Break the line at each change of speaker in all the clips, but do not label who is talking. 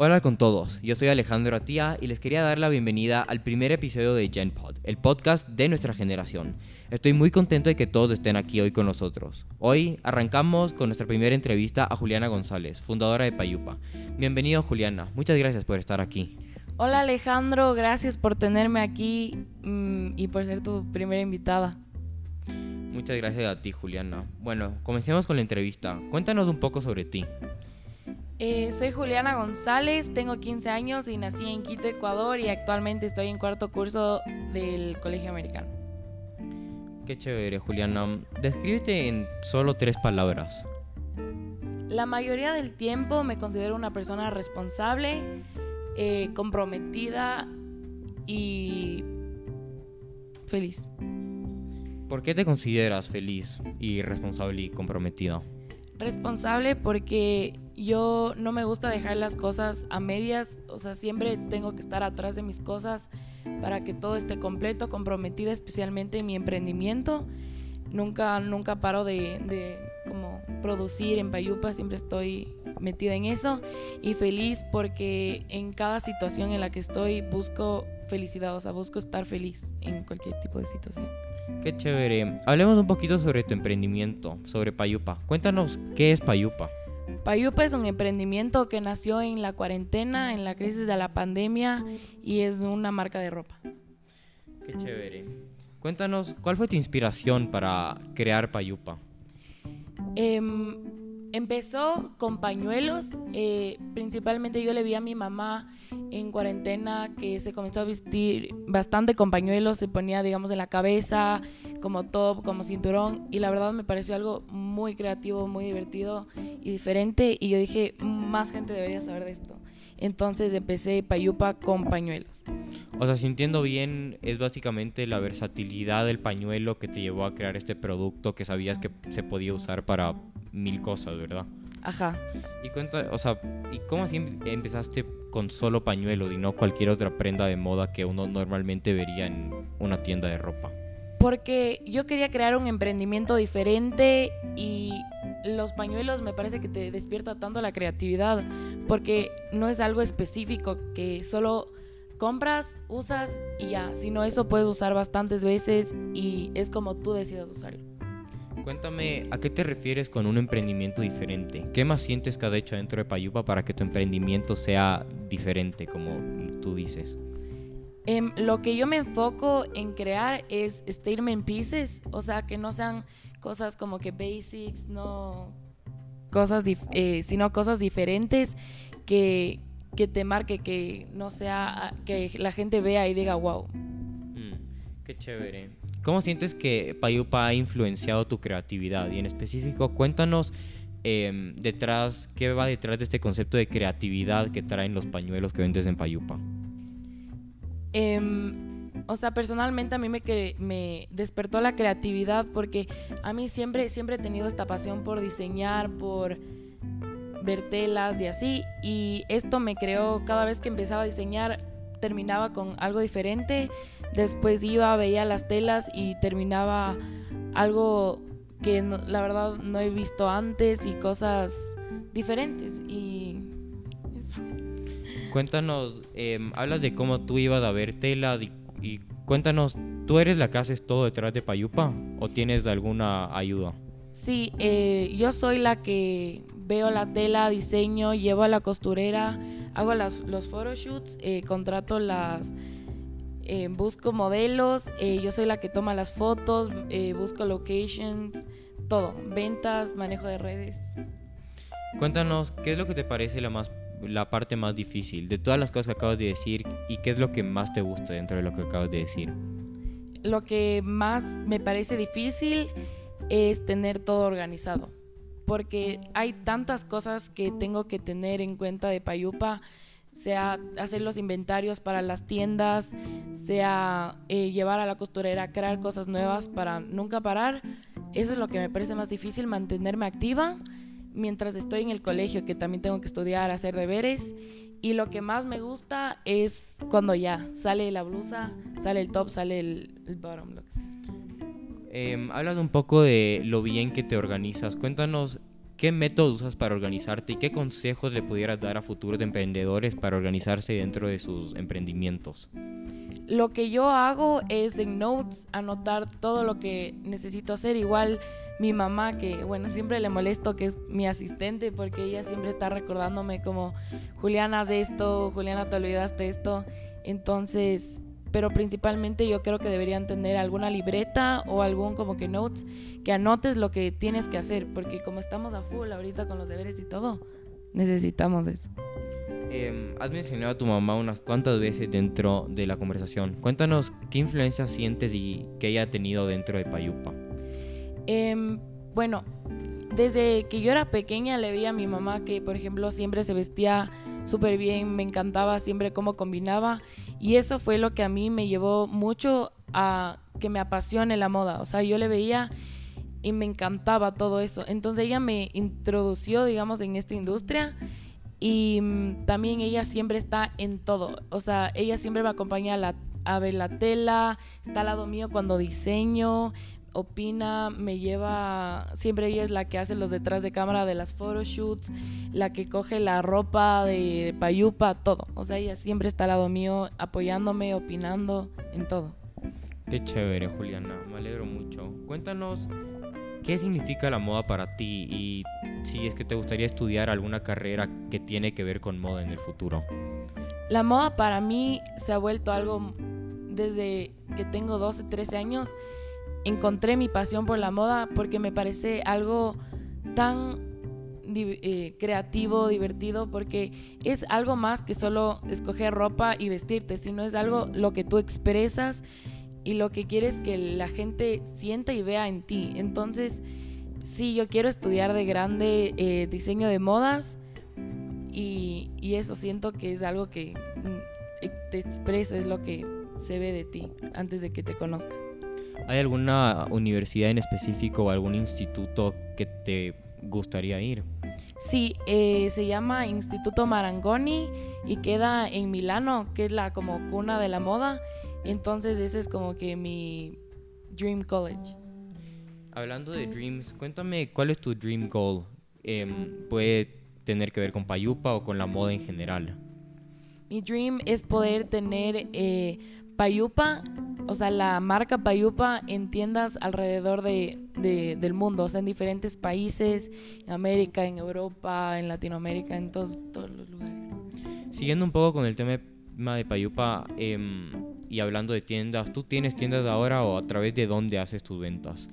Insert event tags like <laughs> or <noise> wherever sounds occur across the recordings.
Hola con todos, yo soy Alejandro Atía y les quería dar la bienvenida al primer episodio de GenPod, el podcast de nuestra generación. Estoy muy contento de que todos estén aquí hoy con nosotros. Hoy arrancamos con nuestra primera entrevista a Juliana González, fundadora de Payupa. Bienvenido Juliana, muchas gracias por estar aquí.
Hola Alejandro, gracias por tenerme aquí mm, y por ser tu primera invitada.
Muchas gracias a ti Juliana. Bueno, comencemos con la entrevista. Cuéntanos un poco sobre ti.
Eh, soy Juliana González, tengo 15 años y nací en Quito, Ecuador y actualmente estoy en cuarto curso del Colegio Americano.
Qué chévere, Juliana. Descríbete en solo tres palabras.
La mayoría del tiempo me considero una persona responsable, eh, comprometida y feliz.
¿Por qué te consideras feliz y responsable y comprometida?
Responsable porque yo no me gusta dejar las cosas a medias, o sea, siempre tengo que estar atrás de mis cosas para que todo esté completo, comprometida especialmente en mi emprendimiento. Nunca, nunca paro de, como producir en Payupa, siempre estoy metida en eso y feliz porque en cada situación en la que estoy busco felicidad, o sea, busco estar feliz en cualquier tipo de situación.
Qué chévere. Hablemos un poquito sobre tu emprendimiento, sobre Payupa. Cuéntanos qué es Payupa.
Payupa es un emprendimiento que nació en la cuarentena, en la crisis de la pandemia y es una marca de ropa.
Qué chévere. Cuéntanos, ¿cuál fue tu inspiración para crear Payupa?
Em, empezó con pañuelos. Eh, principalmente yo le vi a mi mamá en cuarentena que se comenzó a vestir bastante con pañuelos, se ponía, digamos, en la cabeza, como top, como cinturón. Y la verdad me pareció algo muy creativo, muy divertido y diferente. Y yo dije, más gente debería saber de esto. Entonces empecé Payupa con pañuelos.
O sea, si entiendo bien, es básicamente la versatilidad del pañuelo que te llevó a crear este producto que sabías que se podía usar para mil cosas, ¿verdad?
Ajá.
Y cuenta, o sea, ¿y cómo así empezaste con solo pañuelos y no cualquier otra prenda de moda que uno normalmente vería en una tienda de ropa?
Porque yo quería crear un emprendimiento diferente y los pañuelos me parece que te despierta tanto la creatividad porque no es algo específico que solo compras, usas y ya, sino eso puedes usar bastantes veces y es como tú decidas usarlo.
Cuéntame, ¿a qué te refieres con un emprendimiento diferente? ¿Qué más sientes que has hecho dentro de Payupa para que tu emprendimiento sea diferente, como tú dices?
Em, lo que yo me enfoco en crear es statement pieces, o sea, que no sean cosas como que basics, no cosas, eh, sino cosas diferentes que, que te marque, que no sea, que la gente vea y diga, wow.
Mm, qué chévere. ¿Cómo sientes que Payupa ha influenciado tu creatividad? Y en específico, cuéntanos em, detrás, qué va detrás de este concepto de creatividad que traen los pañuelos que vendes en Payupa.
Em, o sea, personalmente a mí me, me despertó la creatividad porque a mí siempre, siempre he tenido esta pasión por diseñar, por ver telas y así. Y esto me creó, cada vez que empezaba a diseñar, terminaba con algo diferente Después iba, veía las telas y terminaba algo que la verdad no he visto antes y cosas diferentes. Y
Cuéntanos, em, hablas de cómo tú ibas a ver telas y, cuéntanos, ¿tú eres la que haces todo detrás de Payupa o tienes alguna ayuda?
Sí, eh, yo soy la que veo la tela, diseño, llevo a la costurera, hago las, los photoshoots, eh, contrato las eh, busco modelos, eh, yo soy la que toma las fotos, eh, busco locations, todo, ventas, manejo de redes.
Cuéntanos, ¿qué es lo que te parece la, más, la parte más difícil de todas las cosas que acabas de decir y qué es lo que más te gusta dentro de lo que acabas de decir?
Lo que más me parece difícil es tener todo organizado, porque hay tantas cosas que tengo que tener en cuenta de Payupa sea hacer los inventarios para las tiendas, sea eh, llevar a la costurera crear cosas nuevas para nunca parar. Eso es lo que me parece más difícil, mantenerme activa mientras estoy en el colegio, que también tengo que estudiar, hacer deberes. Y lo que más me gusta es cuando ya sale la blusa, sale el top, sale el, bottom. Lo
em, hablas un poco de lo bien que te organizas. Cuéntanos ¿qué métodos usas para organizarte y qué consejos le pudieras dar a futuros emprendedores para organizarse dentro de sus emprendimientos?
Lo que yo hago es en notes anotar todo lo que necesito hacer. Igual mi mamá, que bueno, siempre le molesto que es mi asistente porque ella siempre está recordándome como, Juliana, haz esto, Juliana, te olvidaste esto. Entonces, pero principalmente yo creo que deberían tener alguna libreta o algún como que notes que anotes lo que tienes que hacer, porque como estamos a full ahorita con los deberes y todo, necesitamos eso.
Em, has mencionado a tu mamá unas cuantas veces dentro de la conversación. Cuéntanos qué influencia sientes y que ella ha tenido dentro de Payupa.
Em, bueno, desde que yo era pequeña le veía a mi mamá que, por ejemplo, siempre se vestía súper bien, me encantaba siempre cómo combinaba y eso fue lo que a mí me llevó mucho a que me apasione la moda. O sea, yo le veía y me encantaba todo eso. Entonces ella me introdució, digamos, en esta industria y mm, también ella siempre está en todo. O sea, ella siempre me acompaña a, la, a ver la tela, está al lado mío cuando diseño, opina, me lleva, siempre ella es la que hace los detrás de cámara de las photoshoots, la que coge la ropa de payupa, todo. O sea, ella siempre está al lado mío apoyándome, opinando, en todo.
Qué chévere, Juliana, me alegro mucho. Cuéntanos qué significa la moda para ti y si es que te gustaría estudiar alguna carrera que tiene que ver con moda en el futuro.
La moda para mí se ha vuelto algo desde que tengo 12, 13 años encontré mi pasión por la moda porque me parece algo tan eh, creativo, divertido, porque es algo más que solo escoger ropa y vestirte, sino es algo lo que tú expresas y lo que quieres que la gente sienta y vea en ti. Entonces, sí, yo quiero estudiar de grande eh, diseño de modas y, y eso siento que es algo que mm, te expresa, es lo que se ve de ti antes de que te conozcan.
¿Hay alguna universidad en específico o algún instituto que te gustaría ir?
Sí, eh, se llama Instituto Marangoni y queda en Milano, que es la como cuna de la moda. Entonces ese es como que mi Dream College.
Hablando de dreams, cuéntame cuál es tu dream goal. Em, puede tener que ver con Payupa o con la moda en general.
Mi dream es poder tener eh, Payupa o sea, la marca Payupa en tiendas alrededor de, del mundo, o sea, en diferentes países, en América, en Europa, en Latinoamérica, en todos, todos los lugares.
Siguiendo un poco con el tema de Payupa em, y hablando de tiendas, ¿tú tienes tiendas ahora o a través de dónde haces tus ventas?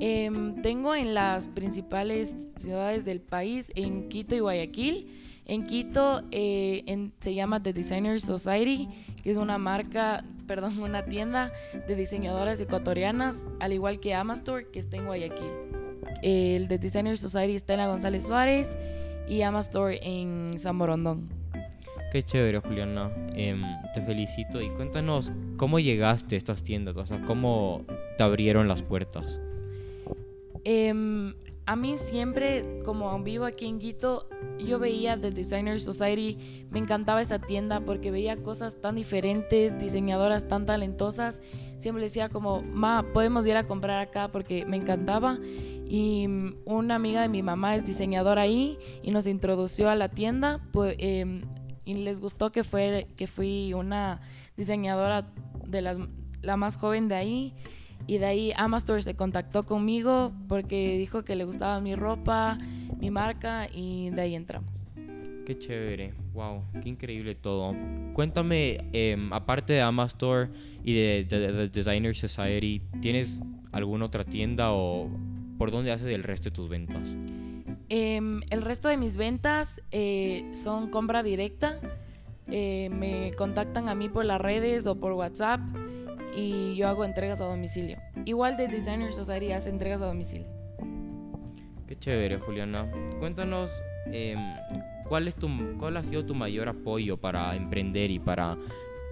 Em, tengo en las principales ciudades del país, en Quito y Guayaquil. En Quito eh, se llama The Designer Society, que es una marca, perdón, una tienda de diseñadoras ecuatorianas, al igual que Amastore, que está en Guayaquil. El The Designer Society está en la González Suárez y Amastore en San Borondón.
Qué chévere, Juliana. Em, te felicito y cuéntanos cómo llegaste a estas tiendas, o sea, cómo te abrieron las puertas.
Eh, a mí siempre, como vivo aquí en Quito, yo veía The Designer Society, me encantaba esa tienda porque veía cosas tan diferentes, diseñadoras tan talentosas. Siempre decía como, ma, podemos ir a comprar acá porque me encantaba. Y mm, una amiga de mi mamá es diseñadora ahí y nos introdució a la tienda pues, em, y les gustó que, fue, que fui una diseñadora de las, la más joven de ahí y de ahí Amastore se contactó conmigo porque dijo que le gustaba mi ropa, mi marca y de ahí entramos.
Qué chévere, wow, qué increíble todo. Cuéntame, em, aparte de Amastore y de, The Designer Society, ¿tienes alguna otra tienda o por dónde haces el resto de tus ventas?
Em, el resto de mis ventas eh, son compra directa. Eh, me contactan a mí por las redes o por WhatsApp y yo hago entregas a domicilio. Igual de Designer Society hace entregas a domicilio.
Qué chévere, Juliana. Cuéntanos em, cuál es tu, cuál ha sido tu mayor apoyo para emprender y para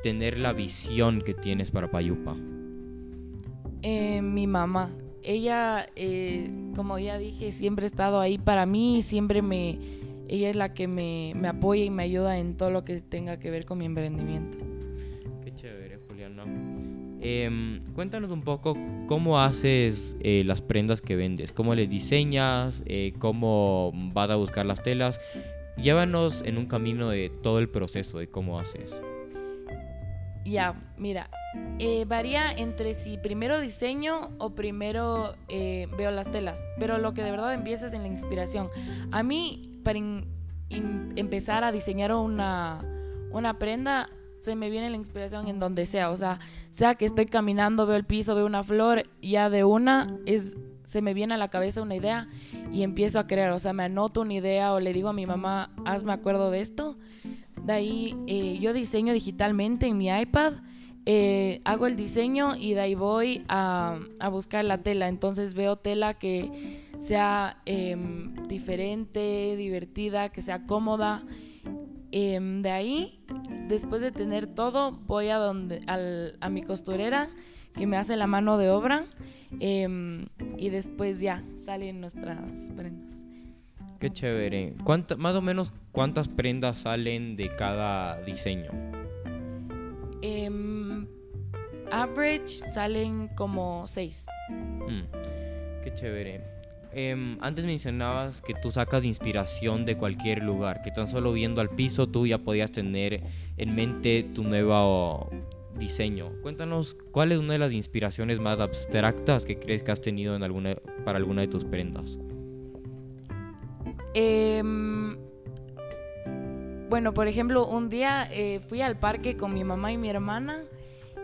tener la visión que tienes para Payupa.
Eh, mi mamá. Ella, eh, como ya dije, siempre ha estado ahí para mí, siempre me, ella es la que me, me apoya y me ayuda en todo lo que tenga que ver con mi emprendimiento.
Qué chévere, Juliana. Em, cuéntanos un poco cómo haces eh, las prendas que vendes, cómo les diseñas, eh, cómo vas a buscar las telas. Llévanos en un camino de todo el proceso de cómo haces.
Ya, mira, eh, varía entre si primero diseño o primero eh, veo las telas, pero lo que de verdad empieza es en la inspiración. A mí, para empezar a diseñar una, una prenda, se me viene la inspiración en donde sea, o sea, sea que estoy caminando, veo el piso, veo una flor, ya de una es se me viene a la cabeza una idea y empiezo a crear, o sea, me anoto una idea o le digo a mi mamá, hazme acuerdo de esto de ahí eh, yo diseño digitalmente en mi iPad. Eh, hago el diseño y de ahí voy a, buscar la tela. Entonces veo tela que sea em, diferente, divertida, que sea cómoda. Em, de ahí, después de tener todo, voy a, donde, a mi costurera que me hace la mano de obra em, y después ya salen nuestras prendas.
Qué chévere. más o menos cuántas prendas salen de cada diseño?
Em, average salen como seis.
Mm, qué chévere. Em, antes mencionabas que tú sacas inspiración de cualquier lugar, que tan solo viendo al piso tú ya podías tener en mente tu nuevo diseño. Cuéntanos cuál es una de las inspiraciones más abstractas que crees que has tenido para alguna de tus prendas.
Em, bueno, por ejemplo, un día eh, fui al parque con mi mamá y mi hermana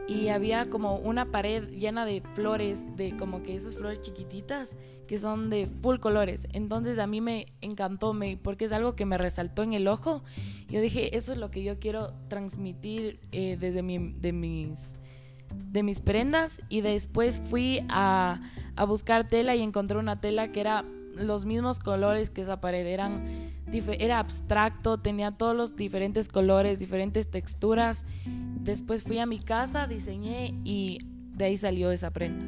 y había como una pared llena de flores, de como que esas flores chiquititas que son de full colores. Entonces a mí me encantó me, porque es algo que me resaltó en el ojo. Yo dije, eso es lo que yo quiero transmitir eh, desde mi, de, mis, de mis prendas. Y después fui a, a buscar tela y encontré una tela que era los mismos colores que esa pared, eran, era abstracto, tenía todos los diferentes colores, diferentes texturas. Después fui a mi casa, diseñé y de ahí salió esa prenda.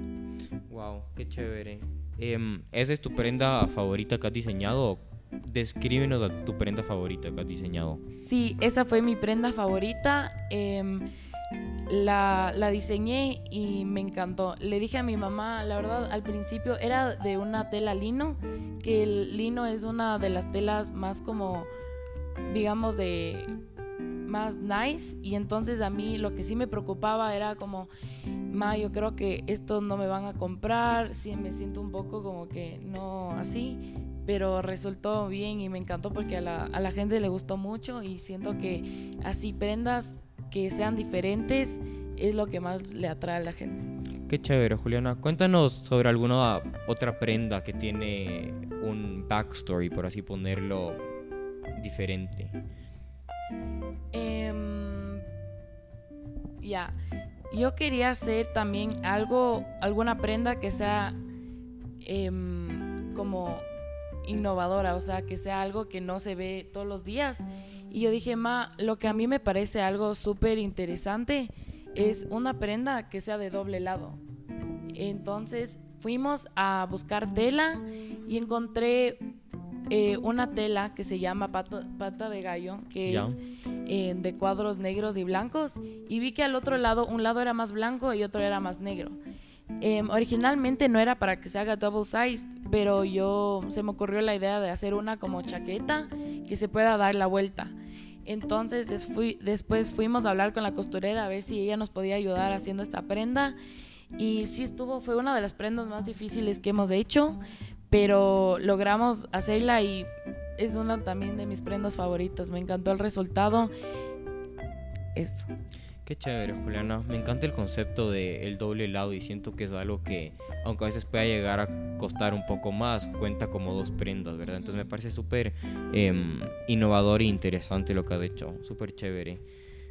Wow, qué chévere. Em, ¿Esa es tu prenda favorita que has diseñado? Descríbenos a tu prenda favorita que has diseñado.
Sí, esa fue mi prenda favorita. Em, la, la, diseñé y me encantó. Le dije a mi mamá, la verdad, al principio era de una tela lino, que el lino es una de las telas más como, digamos, de más nice y entonces a mí lo que sí me preocupaba era como ma yo creo que esto no me van a comprar sí me siento un poco como que no así pero resultó bien y me encantó porque a la, a la gente le gustó mucho y siento que así prendas que sean diferentes es lo que más le atrae a la gente.
Qué chévere, Juliana. Cuéntanos sobre alguna otra prenda que tiene un backstory, por así ponerlo, diferente.
Em, ya, yo quería hacer también algo, alguna prenda que sea em, como innovadora, o sea, que sea algo que no se ve todos los días y yo dije, ma, lo que a mí me parece algo súper interesante es una prenda que sea de doble lado. Entonces fuimos a buscar tela y encontré eh, una tela que se llama pata, de gallo, que es eh, de cuadros negros y blancos. Y vi que al otro lado, un lado era más blanco y otro era más negro. Em, originalmente no era para que se haga double size, pero yo se me ocurrió la idea de hacer una como chaqueta que se pueda dar la vuelta. Entonces después fuimos a hablar con la costurera a ver si ella nos podía ayudar haciendo esta prenda. Y sí estuvo, fue una de las prendas más difíciles que hemos hecho, pero logramos hacerla y es una también de mis prendas favoritas. Me encantó el resultado. Eso.
Qué chévere, Juliana. Me encanta el concepto del el doble lado y siento que es algo que, aunque a veces pueda llegar a costar un poco más, cuenta como dos prendas, ¿verdad? Entonces me parece súper em, innovador e interesante lo que has hecho. Súper chévere.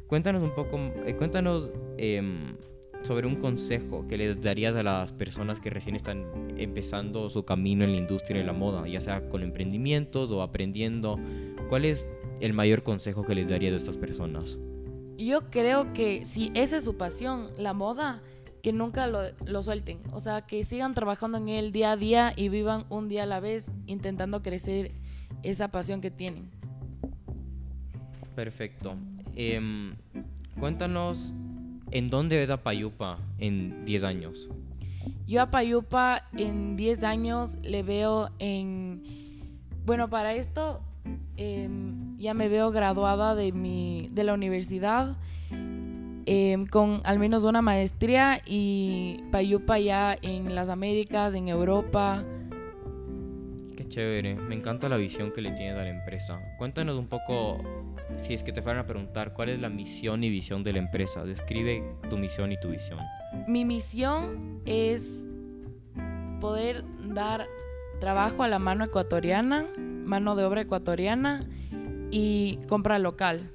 Cuéntanos un poco, eh, cuéntanos em, sobre un consejo que les darías a las personas que recién están empezando su camino en la industria de la moda, ya sea con emprendimientos o aprendiendo. ¿Cuál es el mayor consejo que les darías a estas personas?
Yo creo que si esa es su pasión, la moda, que nunca lo, lo, suelten. O sea, que sigan trabajando en él día a día y vivan un día a la vez intentando crecer esa pasión que tienen.
Perfecto. Em, cuéntanos ¿En dónde ves a Payupa en 10 años?
Yo a Payupa en 10 años le veo en... Bueno, para esto em, ya me veo graduada de, mi, de la universidad em, con al menos una maestría y Payupa ya en las Américas, en Europa.
Qué chévere, me encanta la visión que le tienes a la empresa. Cuéntanos un poco si es que te fueran a preguntar cuál es la misión y visión de la empresa, describe tu misión y tu visión.
Mi misión es poder dar trabajo a la mano ecuatoriana, mano de obra ecuatoriana y compra local.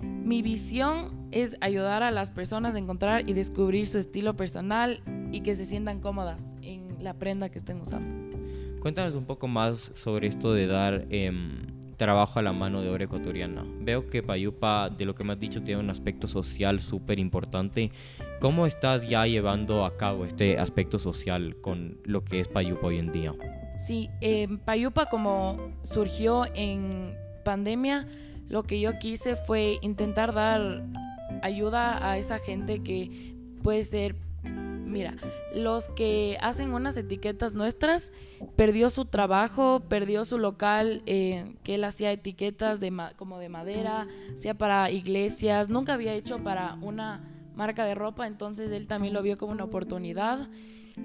Mi visión es ayudar a las personas a encontrar y descubrir su estilo personal y que se sientan cómodas en la prenda que estén usando.
Cuéntanos un poco más sobre esto de dar em, trabajo a la mano de obra ecuatoriana. Veo que Payupa, de lo que me has dicho, tiene un aspecto social súper importante. ¿Cómo estás ya llevando a cabo este aspecto social con lo que es Payupa hoy en día?
Sí, eh, Payupa como surgió en pandemia, lo que yo quise fue intentar dar ayuda a esa gente que puede ser Mira, los que hacen unas etiquetas nuestras, perdió su trabajo, perdió su local, eh, que él hacía etiquetas de como de madera, hacía para iglesias, nunca había hecho para una marca de ropa, entonces él también lo vio como una oportunidad.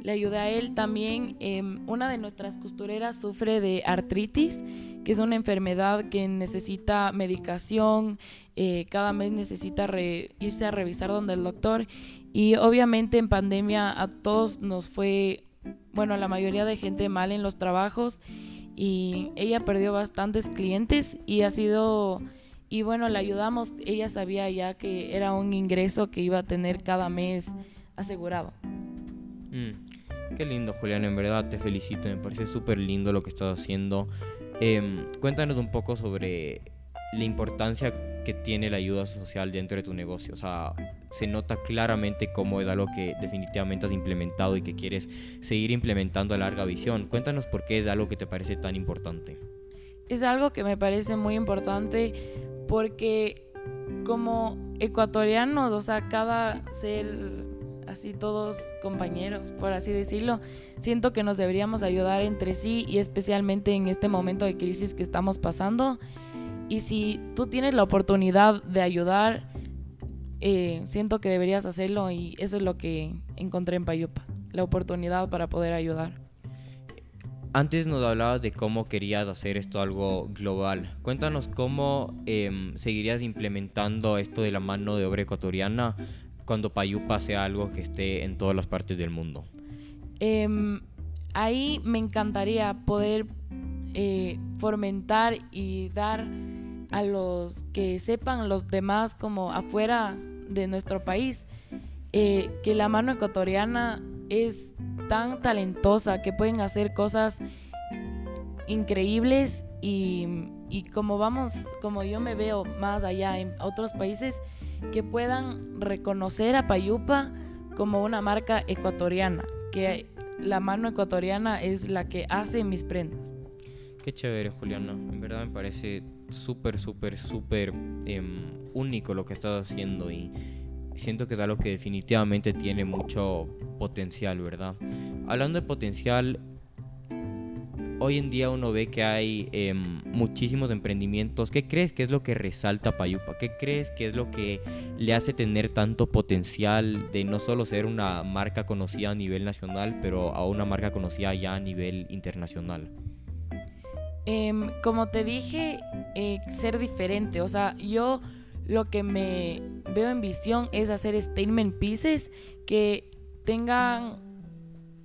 Le ayudé a él también. Em, una de nuestras costureras sufre de artritis, que es una enfermedad que necesita medicación, eh, cada mes necesita irse a revisar donde el doctor y obviamente en pandemia a todos nos fue, bueno, la mayoría de gente mal en los trabajos y ella perdió bastantes clientes y ha sido, y bueno, le ayudamos, ella sabía ya que era un ingreso que iba a tener cada mes asegurado.
Mm, qué lindo, Julián, en verdad te felicito, me parece súper lindo lo que estás haciendo. Em, cuéntanos un poco sobre la importancia que tiene la ayuda social dentro de tu negocio. O sea, se nota claramente cómo es algo que definitivamente has implementado y que quieres seguir implementando a larga visión. Cuéntanos por qué es algo que te parece tan importante.
Es algo que me parece muy importante porque como ecuatorianos, o sea, cada ser así todos compañeros, por así decirlo, siento que nos deberíamos ayudar entre sí y especialmente en este momento de crisis que estamos pasando y si tú tienes la oportunidad de ayudar, eh, siento que deberías hacerlo y eso es lo que encontré en Payupa, la oportunidad para poder ayudar.
Antes nos hablabas de cómo querías hacer esto algo global. Cuéntanos cómo em, seguirías implementando esto de la mano de obra ecuatoriana cuando Payupa sea algo que esté en todas las partes del mundo.
Em, ahí me encantaría poder eh, fomentar y dar a los que sepan los demás como afuera de nuestro país, eh, que la mano ecuatoriana es tan talentosa que pueden hacer cosas increíbles y, y, como vamos, como yo me veo más allá en otros países, que puedan reconocer a Payupa como una marca ecuatoriana, que la mano ecuatoriana es la que hace mis prendas.
Qué chévere, Juliana. En verdad me parece súper, súper, súper em, único lo que estás haciendo y siento que es algo que definitivamente tiene mucho potencial, ¿verdad? Hablando de potencial, hoy en día uno ve que hay em, muchísimos emprendimientos. ¿Qué crees que es lo que resalta Payupa? ¿Qué crees que es lo que le hace tener tanto potencial de no solo ser una marca conocida a nivel nacional, pero a una marca conocida ya a nivel internacional?
Em, como te dije, eh, ser diferente. O sea, yo lo que me veo en visión es hacer statement pieces que tengan,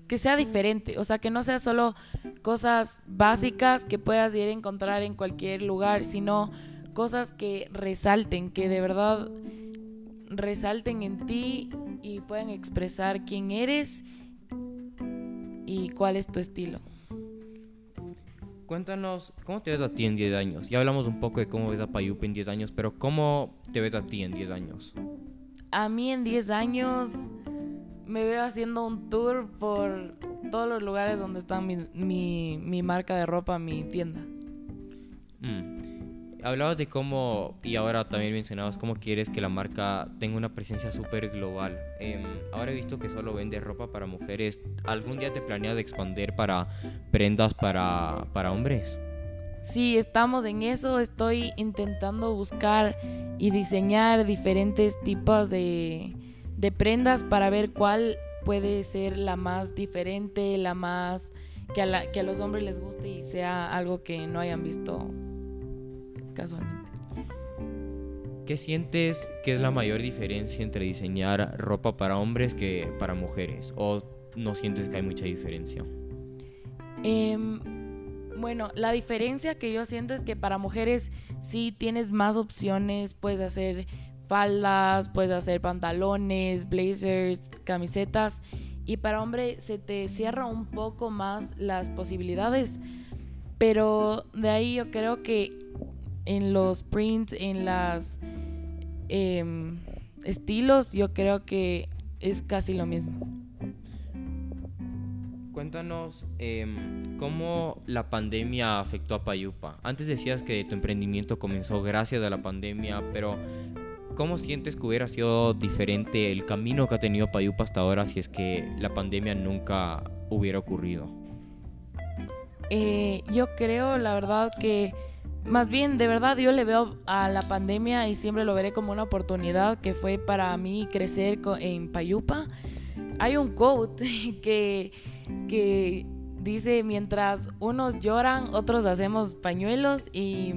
que sea diferente. O sea, que no sea solo cosas básicas que puedas ir a encontrar en cualquier lugar, sino cosas que resalten, que de verdad resalten en ti y puedan expresar quién eres y cuál es tu estilo.
Cuéntanos, ¿cómo te ves a ti en 10 años? Ya hablamos un poco de cómo ves a Payupa en 10 años, pero ¿cómo te ves a ti en 10 años?
A mí en 10 años me veo haciendo un tour por todos los lugares donde está mi, mi, marca de ropa, mi tienda.
Mm. Hablabas de cómo, y ahora también mencionabas cómo quieres que la marca tenga una presencia súper global. Em, ahora he visto que solo vende ropa para mujeres. ¿Algún día te planeas expandir para prendas para, para hombres?
Sí, estamos en eso. Estoy intentando buscar y diseñar diferentes tipos de, de prendas para ver cuál puede ser la más diferente, la más que a, la, que a los hombres les guste y sea algo que no hayan visto casualmente.
¿Qué sientes que es la mayor diferencia entre diseñar ropa para hombres que para mujeres? ¿O no sientes que hay mucha diferencia?
Em, bueno, la diferencia que yo siento es que para mujeres sí tienes más opciones, puedes hacer faldas, puedes hacer pantalones, blazers, camisetas y para hombre se te cierra un poco más las posibilidades. Pero de ahí yo creo que en los prints, en las em, estilos, yo creo que es casi lo mismo.
Cuéntanos em, cómo la pandemia afectó a Payupa. Antes decías que tu emprendimiento comenzó gracias a la pandemia, pero ¿cómo sientes que hubiera sido diferente el camino que ha tenido Payupa hasta ahora si es que la pandemia nunca hubiera ocurrido?
Eh, yo creo, la verdad, que más bien, de verdad, yo le veo a la pandemia y siempre lo veré como una oportunidad que fue para mí crecer en Payupa. Hay un quote <laughs> que, que dice, mientras unos lloran, otros hacemos pañuelos y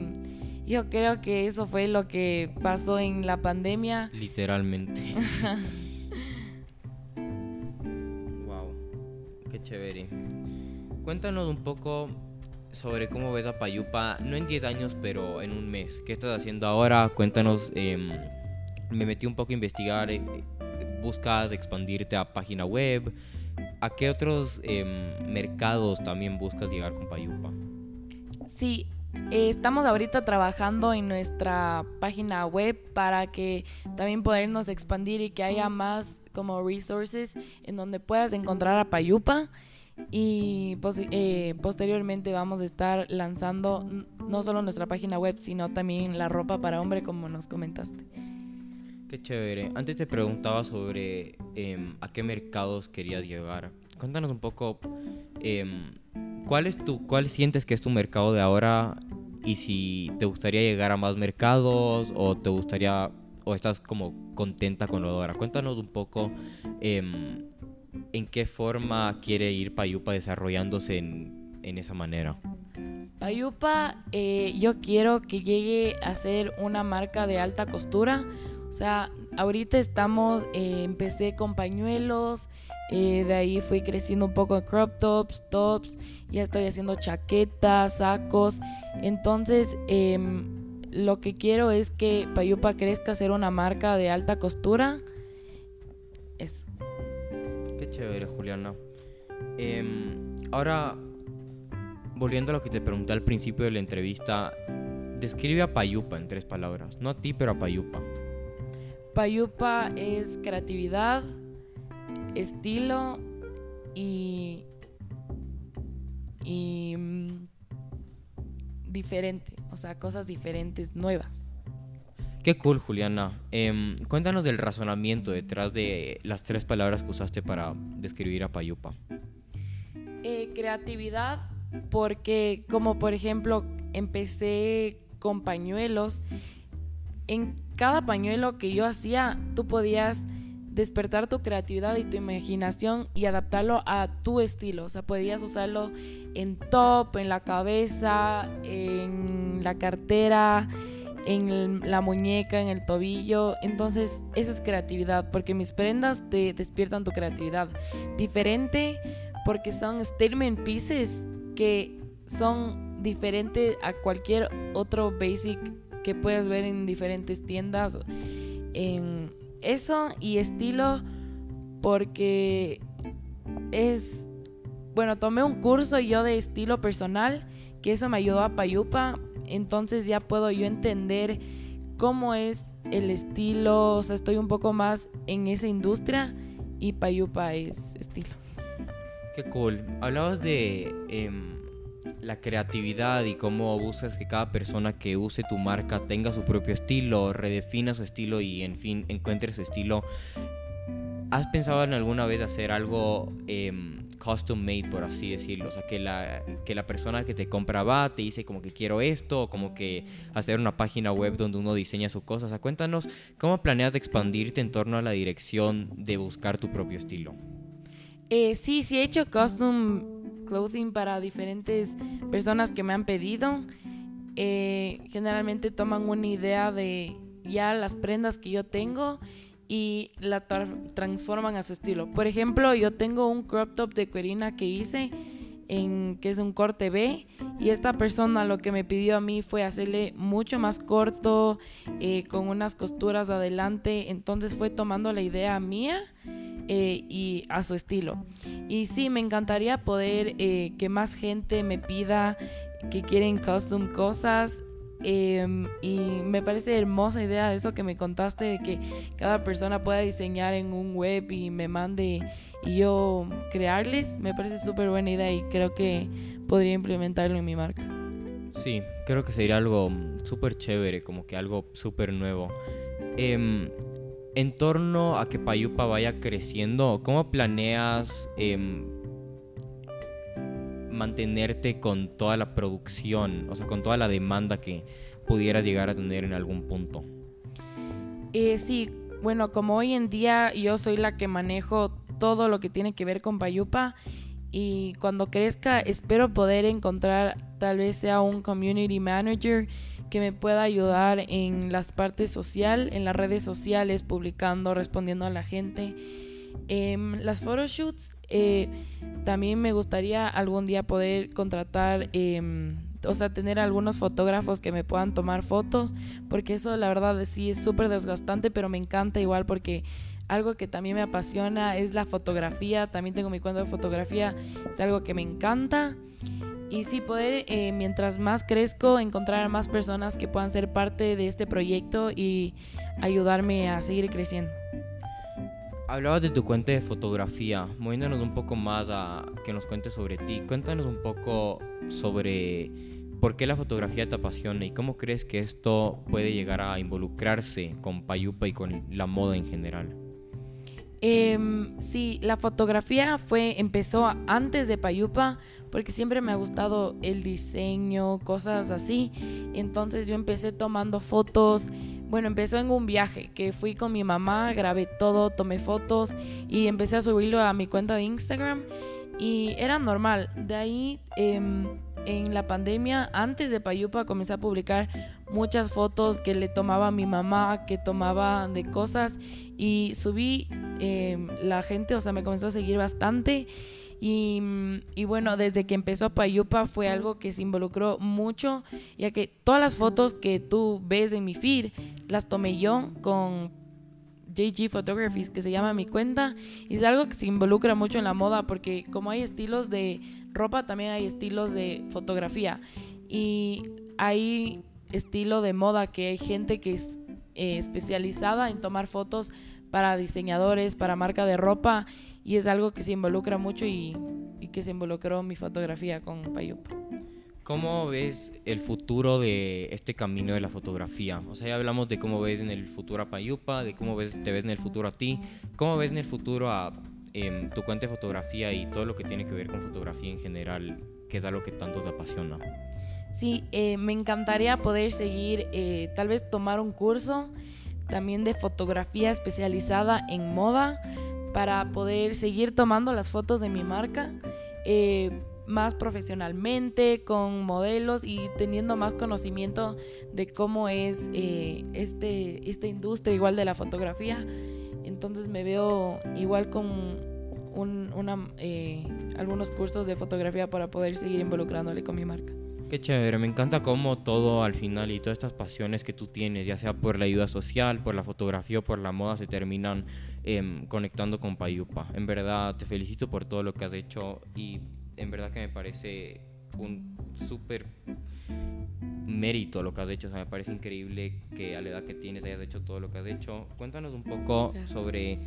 yo creo que eso fue lo que pasó en la pandemia.
Literalmente. <laughs> wow, qué chévere. Cuéntanos un poco sobre cómo ves a Payupa, no en 10 años, pero en un mes. ¿Qué estás haciendo ahora? Cuéntanos. Em, me metí un poco a investigar. Eh, ¿Buscas expandirte a página web? ¿A qué otros em, mercados también buscas llegar con Payupa?
Sí, eh, estamos ahorita trabajando en nuestra página web para que también podernos expandir y que haya más como resources en donde puedas encontrar a Payupa y eh, posteriormente vamos a estar lanzando no solo nuestra página web, sino también la ropa para hombre, como nos comentaste.
Qué chévere. Antes te preguntaba sobre em, a qué mercados querías llegar. Cuéntanos un poco em, cuál es tu, cuál sientes que es tu mercado de ahora y si te gustaría llegar a más mercados o te gustaría o estás como contenta con lo de ahora. Cuéntanos un poco em, en qué forma quiere ir Payupa desarrollándose en, esa manera.
Payupa, eh, yo quiero que llegue a ser una marca de alta costura. O sea, ahorita estamos, eh, empecé con pañuelos, eh, de ahí fui creciendo un poco en crop tops, tops, ya estoy haciendo chaquetas, sacos. Entonces, em, lo que quiero es que Payupa crezca a ser una marca de alta costura
chévere, Juliana. Em, ahora, volviendo a lo que te pregunté al principio de la entrevista, describe a Payupa en tres palabras. No a ti, pero a Payupa.
Payupa es creatividad, estilo y. y. Mm, diferente. O sea, cosas diferentes, nuevas.
Qué cool, Juliana. Em, cuéntanos del razonamiento detrás de las tres palabras que usaste para describir a Payupa.
Eh, creatividad, porque como por ejemplo empecé con pañuelos, en cada pañuelo que yo hacía, tú podías despertar tu creatividad y tu imaginación y adaptarlo a tu estilo. O sea, podías usarlo en top, en la cabeza, en la cartera, en la muñeca, en el tobillo. Entonces, eso es creatividad, porque mis prendas te despiertan tu creatividad. Diferente porque son statement pieces que son diferentes a cualquier otro basic que puedas ver en diferentes tiendas. En eso y estilo porque es bueno, tomé un curso yo de estilo personal que eso me ayudó a Payupa entonces ya puedo yo entender cómo es el estilo, o sea, estoy un poco más en esa industria y Payupa es estilo.
Qué cool. Hablabas de em, la creatividad y cómo buscas que cada persona que use tu marca tenga su propio estilo, redefina su estilo y en fin encuentre su estilo. ¿Has pensado en alguna vez hacer algo em, custom made, por así decirlo? O sea, que la, que la persona que te compra va, te dice como que quiero esto, o como que hacer una página web donde uno diseña sus cosas. O sea, cuéntanos cómo planeas expandirte en torno a la dirección de buscar tu propio estilo.
Eh, sí, sí he hecho custom clothing para diferentes personas que me han pedido. Eh, generalmente toman una idea de ya las prendas que yo tengo y la transforman a su estilo. Por ejemplo, yo tengo un crop top de Querina que hice en que es un corte B y esta persona lo que me pidió a mí fue hacerle mucho más corto eh, con unas costuras adelante entonces fue tomando la idea mía eh, y a su estilo y sí me encantaría poder eh, que más gente me pida que quieren custom cosas Em, y me parece hermosa idea eso que me contaste de que cada persona pueda diseñar en un web y me mande y yo crearles. Me parece súper buena idea y creo que podría implementarlo en mi marca.
Sí, creo que sería algo súper chévere, como que algo súper nuevo. Em, en torno a que Payupa vaya creciendo, ¿cómo planeas em, mantenerte con toda la producción, o sea, con toda la demanda que pudieras llegar a tener en algún punto?
Eh, sí, bueno, como hoy en día yo soy la que manejo todo lo que tiene que ver con Payupa y cuando crezca espero poder encontrar tal vez sea un community manager que me pueda ayudar en las partes social, en las redes sociales, publicando, respondiendo a la gente. Em, las photoshoots eh, también me gustaría algún día poder contratar, em, o sea, tener algunos fotógrafos que me puedan tomar fotos, porque eso la verdad sí es súper desgastante, pero me encanta igual porque algo que también me apasiona es la fotografía, también tengo mi cuenta de fotografía, es algo que me encanta. Y sí, poder, eh, mientras más crezco, encontrar a más personas que puedan ser parte de este proyecto y ayudarme a seguir creciendo.
Hablabas de tu cuenta de fotografía, moviéndonos un poco más a que nos cuentes sobre ti. Cuéntanos un poco sobre por qué la fotografía te apasiona y cómo crees que esto puede llegar a involucrarse con Payupa y con la moda en general.
Eh, sí, la fotografía fue empezó antes de Payupa porque siempre me ha gustado el diseño, cosas así. Entonces yo empecé tomando fotos bueno, empezó en un viaje que fui con mi mamá, grabé todo, tomé fotos y empecé a subirlo a mi cuenta de Instagram y era normal. De ahí, em, en la pandemia, antes de Payupa, comencé a publicar muchas fotos que le tomaba a mi mamá, que tomaba de cosas y subí, em, la gente, o sea, me comenzó a seguir bastante Mm, y, bueno, desde que empezó Payupa fue algo que se involucró mucho, ya que todas las fotos que tú ves en mi feed las tomé yo con JG Photographies, que se llama mi cuenta, y es algo que se involucra mucho en la moda, porque como hay estilos de ropa, también hay estilos de fotografía. Y hay estilo de moda que hay gente que es eh, especializada en tomar fotos para diseñadores, para marca de ropa y es algo que se involucra mucho y, que se involucró mi fotografía con Payupa.
¿Cómo ves el futuro de este camino de la fotografía? O sea, ya hablamos de cómo ves en el futuro a Payupa, de cómo ves, te ves en el futuro a ti. ¿Cómo ves en el futuro a em, tu cuenta de fotografía y todo lo que tiene que ver con fotografía en general, que es algo que tanto te apasiona?
Sí, eh, me encantaría poder seguir, eh, tal vez tomar un curso también de fotografía especializada en moda para poder seguir tomando las fotos de mi marca eh, más profesionalmente, con modelos y teniendo más conocimiento de cómo es eh, este, esta industria igual de la fotografía. Entonces me veo igual con una, eh, algunos cursos de fotografía para poder seguir involucrándole con mi marca.
Qué chévere, me encanta cómo todo al final y todas estas pasiones que tú tienes, ya sea por la ayuda social, por la fotografía o por la moda, se terminan em, conectando con Payupa. En verdad, te felicito por todo lo que has hecho y en verdad que me parece un súper mérito lo que has hecho. O sea, me parece increíble que a la edad que tienes hayas hecho todo lo que has hecho. Cuéntanos un poco sobre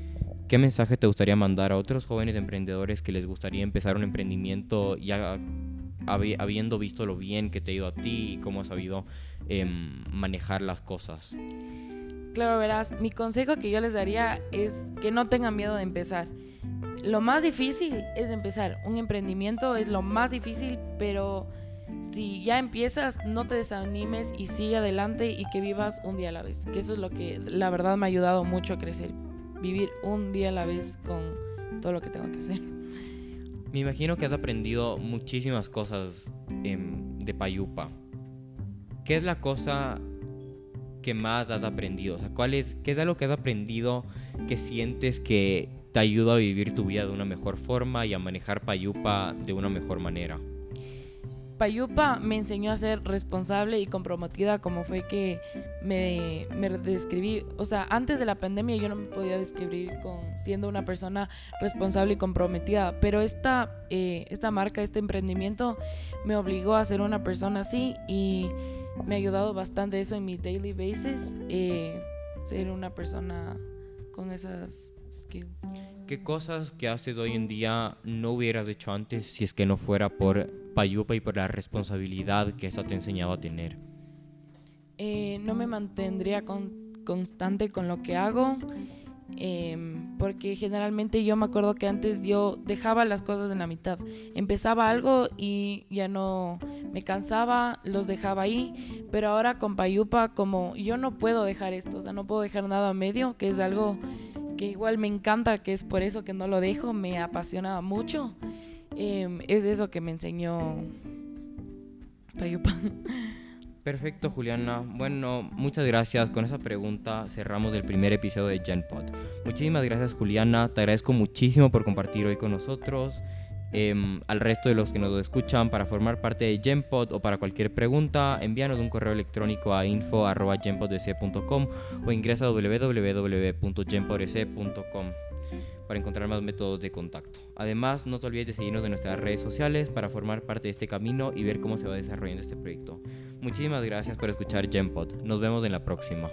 qué mensaje te gustaría mandar a otros jóvenes emprendedores que les gustaría empezar un emprendimiento ya habiendo visto lo bien que te ha ido a ti y cómo has sabido em, manejar las cosas.
Claro, verás, mi consejo que yo les daría es que no tengan miedo de empezar. Lo más difícil es empezar. Un emprendimiento es lo más difícil, pero si ya empiezas, no te desanimes y sigue adelante y que vivas un día a la vez. Que eso es lo que la verdad me ha ayudado mucho a crecer. Vivir un día a la vez con todo lo que tengo que hacer.
Me imagino que has aprendido muchísimas cosas de Payupa. ¿Qué es la cosa que más has aprendido? O sea, ¿cuál es, ¿qué es algo que has aprendido que sientes que te ayuda a vivir tu vida de una mejor forma y a manejar Payupa de una mejor manera?
Payupa me enseñó a ser responsable y comprometida como fue que me, me, describí. O sea, antes de la pandemia yo no me podía describir con siendo una persona responsable y comprometida, pero esta, eh, esta marca, este emprendimiento me obligó a ser una persona así y me ha ayudado bastante eso en mi daily basis, eh, ser una persona con esas skills.
¿Qué cosas que haces hoy en día no hubieras hecho antes si es que no fuera por Payupa y por la responsabilidad que eso te ha enseñado a tener?
Eh, no me mantendría constante con lo que hago. Em, porque generalmente yo me acuerdo que antes yo dejaba las cosas en la mitad. Empezaba algo y ya no me cansaba, los dejaba ahí. Pero ahora con Payupa, como yo no puedo dejar esto, o sea, no puedo dejar nada a medio, que es algo que igual me encanta, que es por eso que no lo dejo, me apasiona mucho. Em, es eso que me enseñó Payupa. <laughs>
Perfecto, Juliana. Bueno, muchas gracias. Con esa pregunta cerramos el primer episodio de GenPod. Muchísimas gracias, Juliana. Te agradezco muchísimo por compartir hoy con nosotros. Em, al resto de los que nos escuchan para formar parte de GenPod o para cualquier pregunta, envíanos un correo electrónico a info.genpodec.com o ingresa a www.genpodec.com para encontrar más métodos de contacto. Además, no te olvides de seguirnos en nuestras redes sociales para formar parte de este camino y ver cómo se va desarrollando este proyecto. Muchísimas gracias por escuchar GenPod. Nos vemos en la próxima.